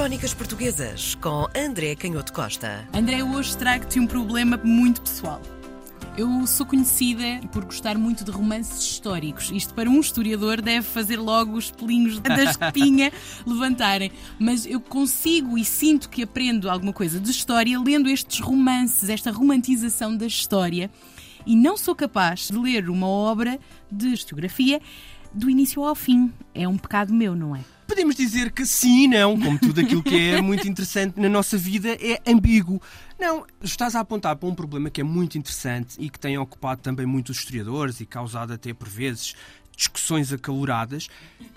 Crónicas Portuguesas com André Canhoto Costa. André, hoje trago-te um problema muito pessoal. Eu sou conhecida por gostar muito de romances históricos. Isto para um historiador deve fazer logo os pelinhos da espinha levantarem. Mas eu consigo e sinto que aprendo alguma coisa de história lendo estes romances, esta romantização da história. E não sou capaz de ler uma obra de historiografia do início ao fim. É um pecado meu, não é? Podemos dizer que sim e não, como tudo aquilo que é muito interessante na nossa vida é ambíguo. Não, estás a apontar para um problema que é muito interessante e que tem ocupado também muitos historiadores e causado até por vezes discussões acaloradas,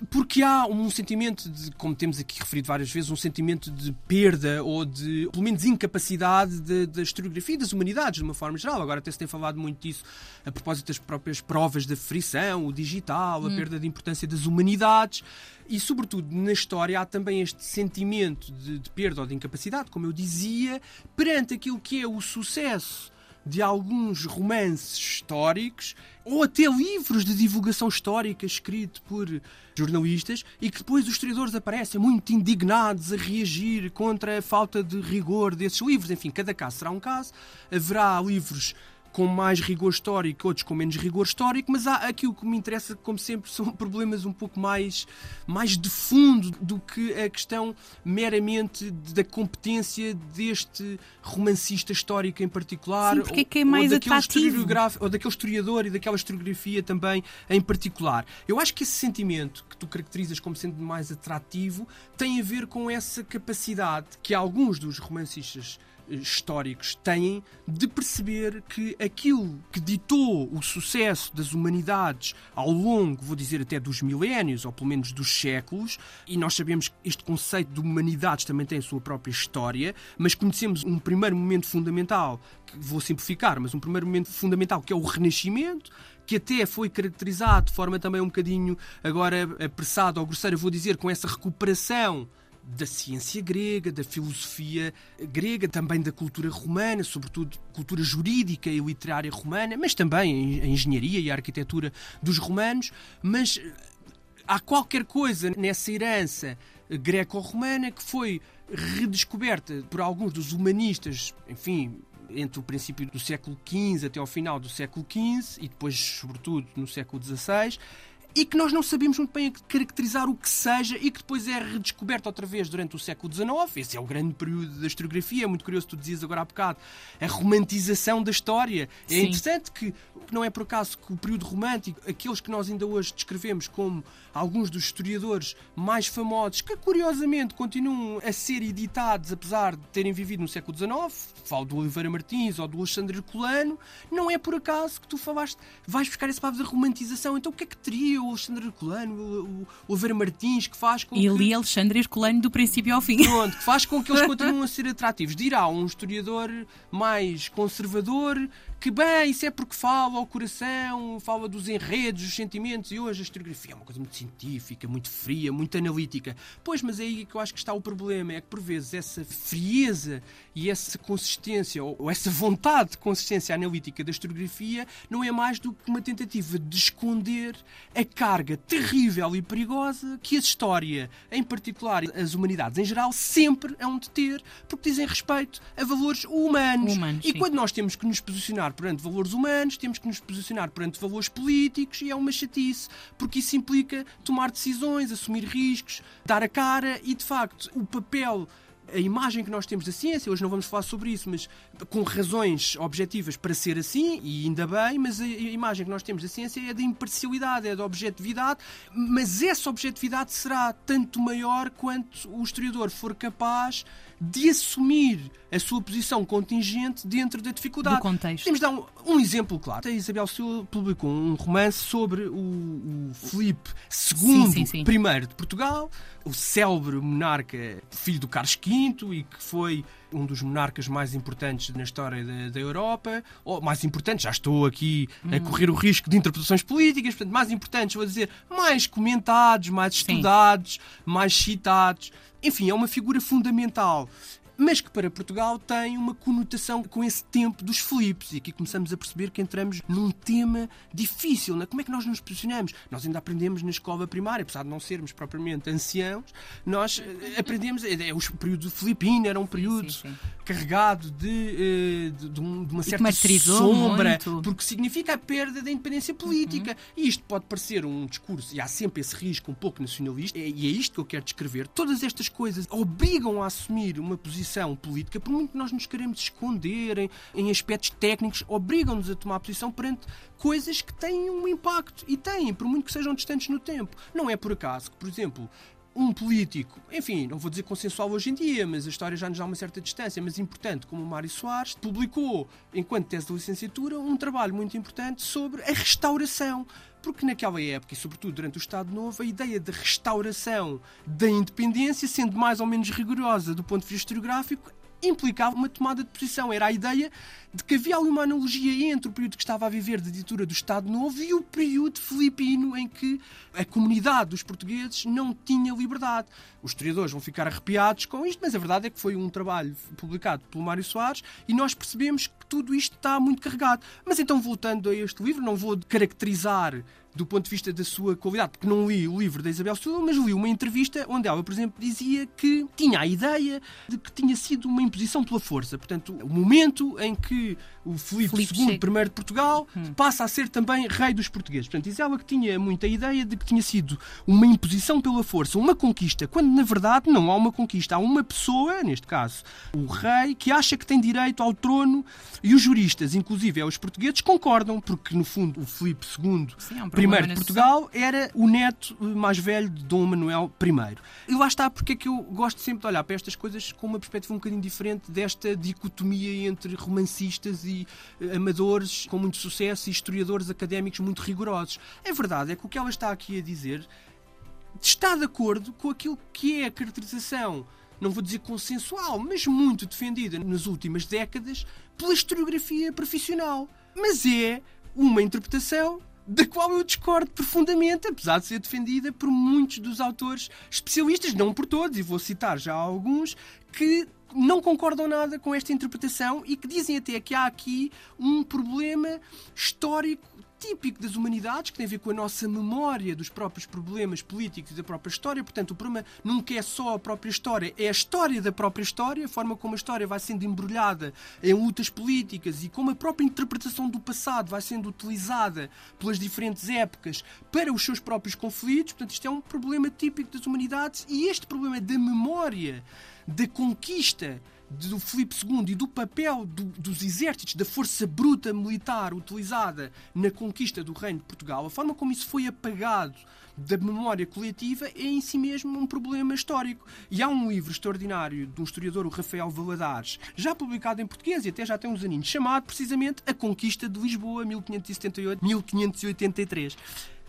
porque há um sentimento de, como temos aqui referido várias vezes, um sentimento de perda ou de, pelo menos, incapacidade da historiografia e das humanidades, de uma forma geral. Agora até se tem falado muito disso a propósito das próprias provas da frição, o digital, a hum. perda de importância das humanidades. E, sobretudo, na história há também este sentimento de, de perda ou de incapacidade, como eu dizia, perante aquilo que é o sucesso de alguns romances históricos ou até livros de divulgação histórica escritos por jornalistas e que depois os historiadores aparecem muito indignados a reagir contra a falta de rigor desses livros. Enfim, cada caso será um caso. Haverá livros com mais rigor histórico, outros com menos rigor histórico, mas há aquilo que me interessa, como sempre, são problemas um pouco mais, mais de fundo do que a questão meramente da competência deste romancista histórico em particular. Sim, porque é que é mais ou atrativo. Ou daquele historiador e daquela historiografia também em particular. Eu acho que esse sentimento que tu caracterizas como sendo mais atrativo tem a ver com essa capacidade que alguns dos romancistas históricos têm de perceber que aquilo que ditou o sucesso das humanidades ao longo, vou dizer até dos milénios, ou pelo menos dos séculos, e nós sabemos que este conceito de humanidades também tem a sua própria história, mas conhecemos um primeiro momento fundamental, que vou simplificar, mas um primeiro momento fundamental que é o Renascimento, que até foi caracterizado de forma também um bocadinho agora apressada ou grosseira, vou dizer, com essa recuperação da ciência grega, da filosofia grega, também da cultura romana, sobretudo cultura jurídica e literária romana, mas também a engenharia e a arquitetura dos romanos. Mas eh, há qualquer coisa nessa herança greco-romana que foi redescoberta por alguns dos humanistas, enfim, entre o princípio do século XV até ao final do século XV e depois, sobretudo, no século XVI e que nós não sabemos muito bem caracterizar o que seja e que depois é redescoberto outra vez durante o século XIX. Esse é o grande período da historiografia. É muito curioso, tu dizias agora há bocado, a romantização da história. É Sim. interessante que não é por acaso que o período romântico, aqueles que nós ainda hoje descrevemos como alguns dos historiadores mais famosos, que curiosamente continuam a ser editados apesar de terem vivido no século XIX, falo do Oliveira Martins ou do Alexandre Herculano, não é por acaso que tu falaste, vais buscar esse papo da romantização. Então o que é que teria o Alexandre Herculano, o, o Oliveira Martins, que faz com e que... li Alexandre Herculano do princípio ao fim. Pronto, que faz com que eles continuem a ser atrativos. Dirá um historiador mais conservador que bem, isso é porque fala ao coração, fala dos enredos, dos sentimentos, e hoje a historiografia é uma coisa muito científica, muito fria, muito analítica. Pois, mas é aí que eu acho que está o problema, é que por vezes essa frieza e essa consistência, ou essa vontade de consistência analítica da historiografia, não é mais do que uma tentativa de esconder a carga terrível e perigosa que a história, em particular as humanidades em geral, sempre hão de ter, porque dizem respeito a valores humanos. humanos e sim. quando nós temos que nos posicionar posicionar perante valores humanos, temos que nos posicionar perante valores políticos e é uma chatice, porque isso implica tomar decisões, assumir riscos, dar a cara e, de facto, o papel a imagem que nós temos da ciência, hoje não vamos falar sobre isso, mas com razões objetivas para ser assim, e ainda bem, mas a imagem que nós temos da ciência é de imparcialidade, é de objetividade, mas essa objetividade será tanto maior quanto o historiador for capaz de assumir a sua posição contingente dentro da dificuldade. Do contexto. Temos de dar um, um exemplo claro. A Isabel Silva publicou um romance sobre o, o Filipe II, sim, sim, sim. primeiro de Portugal, o célebre monarca, filho do Carlos V e que foi um dos monarcas mais importantes na história da, da Europa, ou mais importantes, já estou aqui a hum. correr o risco de interpretações políticas, portanto, mais importantes, vou dizer, mais comentados, mais estudados, mais citados. Enfim, é uma figura fundamental mas que para Portugal tem uma conotação com esse tempo dos Filipes. E aqui começamos a perceber que entramos num tema difícil. Né? Como é que nós nos posicionamos? Nós ainda aprendemos na escola primária, apesar de não sermos propriamente anciãos, nós eh, aprendemos. É, é, o período filipino era um período sim, sim. carregado de, eh, de, de, uma certa sombra, muito. porque significa a perda da independência política. Uhum. E isto pode parecer um discurso, e há sempre esse risco um pouco nacionalista, e é isto que eu quero descrever. Todas estas coisas obrigam a assumir uma posição política, por muito que nós nos queremos esconder em, em aspectos técnicos, obrigam-nos a tomar posição perante coisas que têm um impacto. E têm, por muito que sejam distantes no tempo. Não é por acaso que, por exemplo, um político, enfim, não vou dizer consensual hoje em dia, mas a história já nos dá uma certa distância, mas importante, como o Mário Soares, publicou, enquanto tese de licenciatura, um trabalho muito importante sobre a restauração. Porque naquela época, e sobretudo durante o Estado Novo, a ideia de restauração da independência, sendo mais ou menos rigorosa do ponto de vista historiográfico, implicava uma tomada de posição. Era a ideia de que havia ali uma analogia entre o período que estava a viver da ditadura do Estado Novo e o período filipino em que a comunidade dos portugueses não tinha liberdade. Os historiadores vão ficar arrepiados com isto, mas a verdade é que foi um trabalho publicado pelo Mário Soares e nós percebemos que tudo isto está muito carregado. Mas então, voltando a este livro, não vou caracterizar do ponto de vista da sua qualidade, porque não li o livro da Isabel Sousa, mas li uma entrevista onde ela, por exemplo, dizia que tinha a ideia de que tinha sido uma imposição pela força. Portanto, o momento em que o Filipe, II, primeiro de Portugal, hum. passa a ser também rei dos portugueses. Portanto, diz ela que tinha muita ideia de que tinha sido uma imposição pela força, uma conquista, quando na verdade não há uma conquista. Há uma pessoa, neste caso o rei, que acha que tem direito ao trono e os juristas, inclusive é os portugueses, concordam, porque no fundo o Filipe II, Sim, é um primeiro de Portugal, era o neto mais velho de Dom Manuel I. E lá está porque é que eu gosto sempre de olhar para estas coisas com uma perspectiva um bocadinho diferente desta dicotomia entre romancistas e e eh, amadores com muito sucesso e historiadores académicos muito rigorosos. A verdade é que o que ela está aqui a dizer está de acordo com aquilo que é a caracterização, não vou dizer consensual, mas muito defendida nas últimas décadas pela historiografia profissional. Mas é uma interpretação da qual eu discordo profundamente, apesar de ser defendida por muitos dos autores especialistas, não por todos, e vou citar já alguns, que não concordam nada com esta interpretação e que dizem até que há aqui um problema histórico típico das humanidades, que tem a ver com a nossa memória dos próprios problemas políticos e da própria história. Portanto, o problema nunca é só a própria história, é a história da própria história, a forma como a história vai sendo embrulhada em lutas políticas e como a própria interpretação do passado vai sendo utilizada pelas diferentes épocas para os seus próprios conflitos. Portanto, isto é um problema típico das humanidades e este problema da memória da conquista do Filipe II e do papel do, dos exércitos, da força bruta militar utilizada na conquista do Reino de Portugal, a forma como isso foi apagado da memória coletiva é em si mesmo um problema histórico. E há um livro extraordinário de um historiador, o Rafael Valadares, já publicado em português e até já tem uns aninhos, chamado precisamente A Conquista de Lisboa, 1578-1583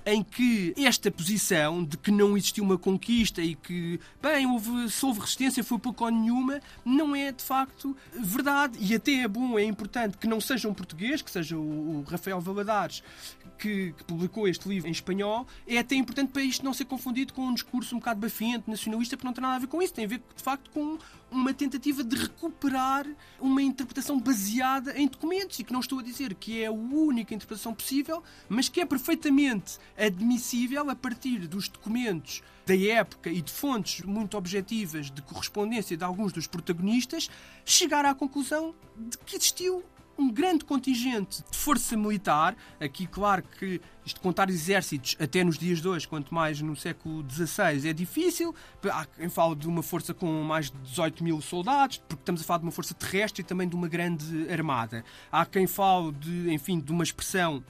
em que esta posição de que não existiu uma conquista e que, bem, houve, se houve resistência foi pouco ou nenhuma, não é de facto verdade. E até é bom, é importante que não seja um português, que seja o, o Rafael Valadares, que, que, publicou este livro em espanhol, é até importante para isto não ser confundido com um discurso um bocado bafiante, nacionalista, porque não tem nada a ver com isso. Tem a ver, de facto, com uma tentativa de recuperar uma interpretação baseada em documentos. E que não estou a dizer que é a única interpretação possível, mas que é perfeitamente admissível a partir dos documentos da época e de fontes muito objetivas de correspondência de alguns dos protagonistas, chegar à conclusão de que existiu um grande contingente de força militar. Aqui, claro que isto contar exércitos até nos dias de hoje, quanto mais no século XVI, é difícil. Há quem fale de uma força com mais de 18 mil soldados, porque estamos a falar de uma força terrestre e também de uma grande armada. Há quem fale de, enfim, de uma expressão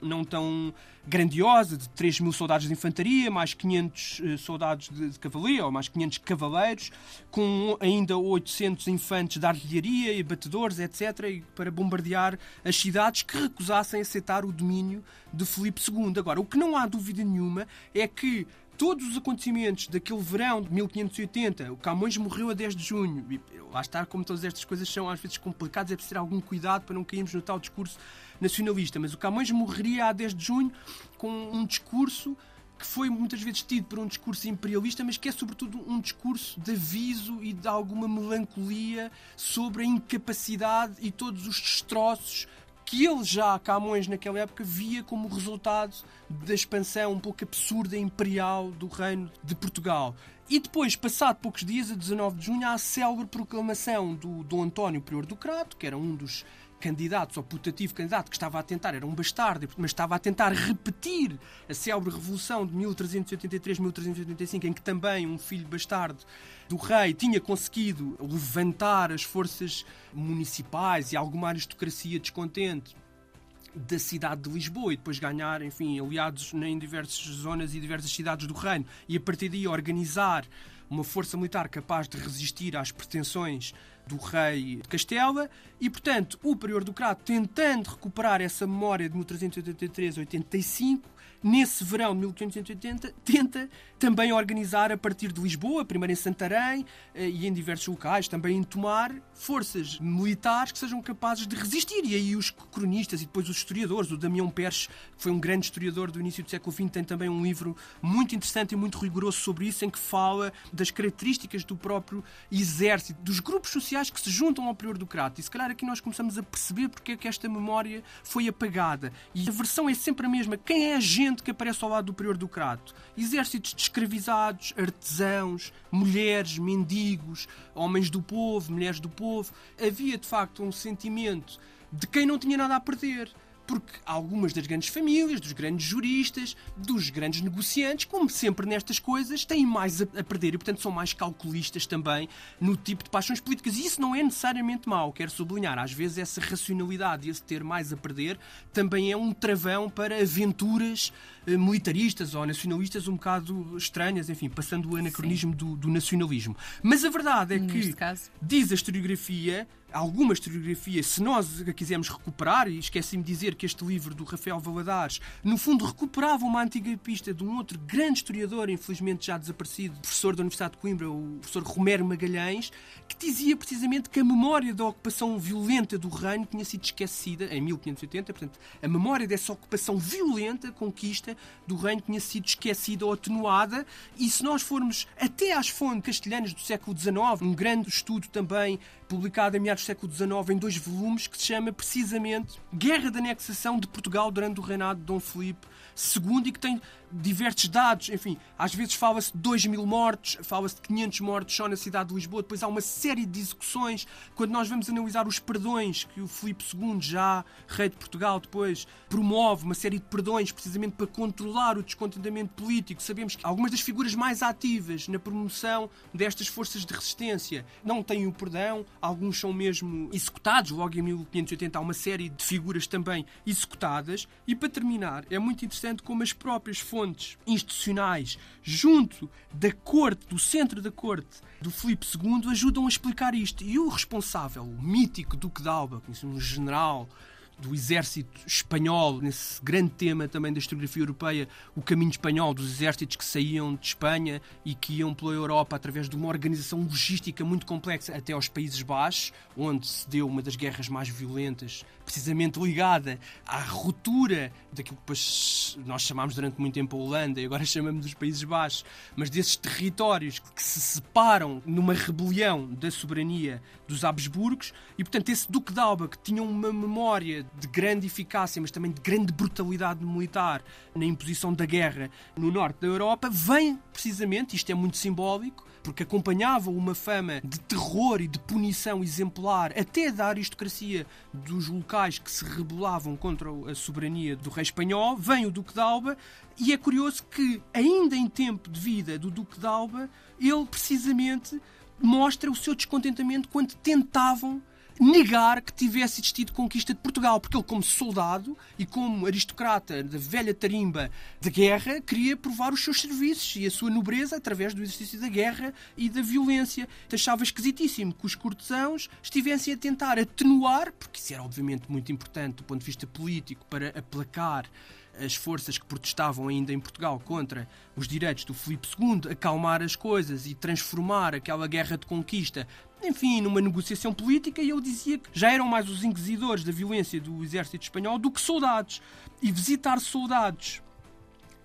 não tão grandiosa, de 3 mil soldados de infantaria, mais 500 uh, eh, soldados de, de, cavalaria, ou mais 500 cavaleiros, com ainda 800 infantes de artilharia e batedores, etc., para bombardear as cidades que recusassem aceitar o domínio de Filipe II. Agora, o que não há dúvida nenhuma é que todos os acontecimentos daquele verão de 1580, o Camões morreu a 10 de junho, e lá está, como todas estas coisas são às vezes complicadas, é preciso ter algum cuidado para não cairmos no tal discurso nacionalista. Mas o Camões morreria a 10 de junho com um discurso que foi muitas vezes tido por um discurso imperialista, mas que é sobretudo um discurso de aviso e de alguma melancolia sobre a incapacidade e todos os destroços que ele já, Camões, naquela época, via como resultado da expansão um pouco absurda imperial do reino de Portugal. E depois, passado poucos dias, a 19 de junho, há a célebre proclamação do Dom António Prior do Crato, que era um dos candidatos, ou putativo candidato, que estava a tentar, era um bastardo, mas estava a tentar repetir a célebre revolução de 1383-1385, em que também um filho bastardo do rei tinha conseguido levantar as forças municipais e alguma aristocracia descontente da cidade de Lisboa e depois ganhar, enfim, aliados em diversas zonas e diversas cidades do reino. E a partir daí organizar uma força militar capaz de resistir às pretensões do rei de Castela. E, portanto, o prior do Crato, tentando recuperar essa memória de 1383-85, nesse verão de 1580, tenta também organizar a partir de Lisboa, primeiro em Santarém eh, e em diversos locais, também em Tomar, forças militares que sejam capazes de resistir. E aí os cronistas e depois os historiadores, o Damião Pérez, que foi um grande historiador do início do século XX, tem também um livro muito interessante e muito rigoroso sobre isso, em que fala das características do próprio exército, dos grupos sociais que se juntam ao prior do Crato. E se calhar aqui nós começamos a perceber porque é que esta memória foi apagada. E a versão é sempre a mesma. Quem é a gente que aparece ao lado do prior do Crato? Exércitos de escravizados, artesãos, mulheres, mendigos, homens do povo, mulheres do povo. Havia de facto um sentimento de quem não tinha nada a perder porque algumas das grandes famílias, dos grandes juristas, dos grandes negociantes, como sempre nestas coisas, têm mais a perder e, portanto, são mais calculistas também no tipo de paixões políticas. E isso não é necessariamente mau, quero sublinhar. Às vezes, essa racionalidade e esse ter mais a perder também é um travão para aventuras eh, militaristas ou nacionalistas um bocado estranhas, enfim, passando o anacronismo do, do, nacionalismo. Mas a verdade é que, diz a historiografia, alguma historiografia, se nós a quisermos recuperar, e esqueci-me de dizer que este livro do Rafael Valadares, no fundo, recuperava uma antiga pista de um outro grande historiador, infelizmente já desaparecido, professor da Universidade de Coimbra, o professor Romero Magalhães, que dizia precisamente que a memória da ocupação violenta do reino tinha sido esquecida em 1580, portanto, a memória dessa ocupação violenta, conquista, do reino tinha sido esquecida ou atenuada, e se nós formos até às fontes castelhanas do século XIX, um grande estudo também publicado em do século XIX em dois volumes, que se chama precisamente Guerra de Anexação de Portugal durante o reinado de Dom Filipe II e que tem diversos dados. Enfim, às vezes fala-se de 2 mil mortos, fala-se de 500 mortos só na cidade de Lisboa. Depois há uma série de execuções. Quando nós vamos analisar os perdões que o Filipe II, já rei de Portugal, depois promove uma série de perdões precisamente para controlar o descontentamento político. Sabemos que algumas das figuras mais ativas na promoção destas forças de resistência não têm o perdão, alguns são mesmo executados. Logo em 1580 há uma série de figuras também executadas. E para terminar, é muito interessante como as próprias fontes institucionais junto da corte, do centro da corte do Filipe II, ajudam a explicar isto. E o responsável, o mítico Duque de Alba, um general do exército espanhol, nesse grande tema também da historiografia europeia, o caminho espanhol, dos exércitos que saíam de Espanha e que iam pela Europa através de uma organização logística muito complexa até aos Países Baixos, onde se deu uma das guerras mais violentas, precisamente ligada à ruptura daquilo que nós chamámos durante muito tempo a Holanda e agora chamamos dos Países Baixos, mas desses territórios que se separam numa rebelião da soberania dos Habsburgos e, portanto, esse Duque de Alba que tinha uma memória de grande eficácia, mas também de grande brutalidade militar na imposição da guerra no norte da Europa, vem precisamente, isto é muito simbólico, porque acompanhava uma fama de terror e de punição exemplar até da aristocracia dos locais que se rebelavam contra a soberania do rei espanhol, vem o Duque de Alba e é curioso que, ainda em tempo de vida do Duque de Alba, ele precisamente mostra o seu descontentamento quando tentavam negar que tivesse existido conquista de Portugal, porque ele, como soldado e como aristocrata da velha tarimba de guerra, queria provar os seus serviços e a sua nobreza através do exercício da guerra e da violência. Achava esquisitíssimo que os cortesãos estivessem a tentar atenuar, porque isso era obviamente muito importante do ponto de vista político, para aplacar as forças que protestavam ainda em Portugal contra os direitos do Filipe II, acalmar as coisas e transformar aquela guerra de conquista, enfim, numa negociação política, e eu dizia que já eram mais os inquisidores da violência do exército espanhol do que soldados. E visitar soldados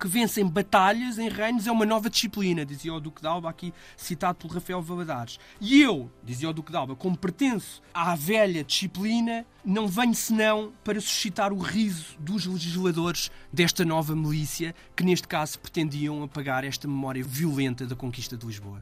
que vencem batalhas em reinos é uma nova disciplina, dizia o Duque de Alba, aqui citado pelo Rafael Valadares. E eu, dizia o Duque de Alba, como pertenço à velha disciplina, não venho senão para suscitar o riso dos legisladores desta nova milícia, que neste caso pretendiam apagar esta memória violenta da conquista de Lisboa.